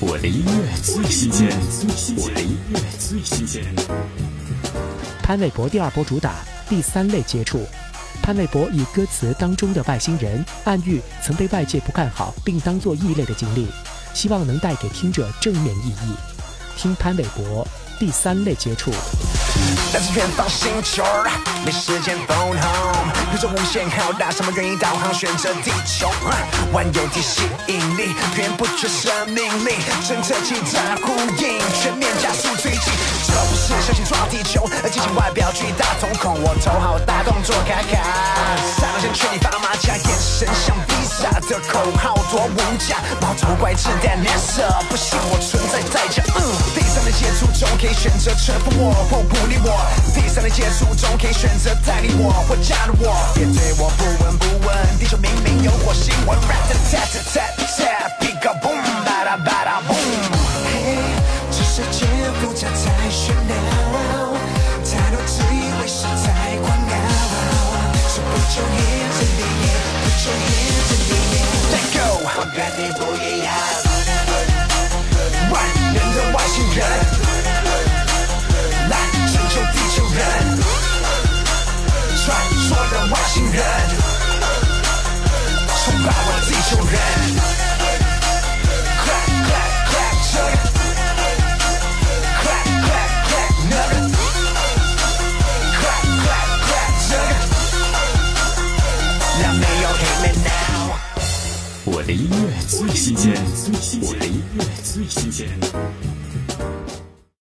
我的音乐最新鲜，我的音乐最新鲜。潘玮柏第二波主打第三类接触。潘玮柏以歌词当中的外星人暗喻曾被外界不看好并当作异类的经历，希望能带给听者正面意义。听潘玮柏第三类接触。来自远方星球，没时间 phone home，宇宙无限浩大，什么原因导航选择地球？万有地吸引力，源不缺生命力，侦测器在呼应，全面加速推进。这不是小心撞地球，而进行外表巨大瞳孔，我头好大，动作卡卡，刹那间全力发马甲，眼神像 Visa 的口号多无价，毛头怪自带脸色，不信我存在代价。可以选择臣服我或不理我，第三类接触中可以选择代理我或加入我，别对我不闻不问，地球明明有火星文，rat tat tat tat tat，pick up boom bada bada boom。嘿，这世界复杂太喧闹，太多自以为是太狂傲。So put your hands in the air, put your hands in the air. Let go，我跟你不一样，万人的外星人，主人，我的音乐最新鲜，我的音乐最新鲜。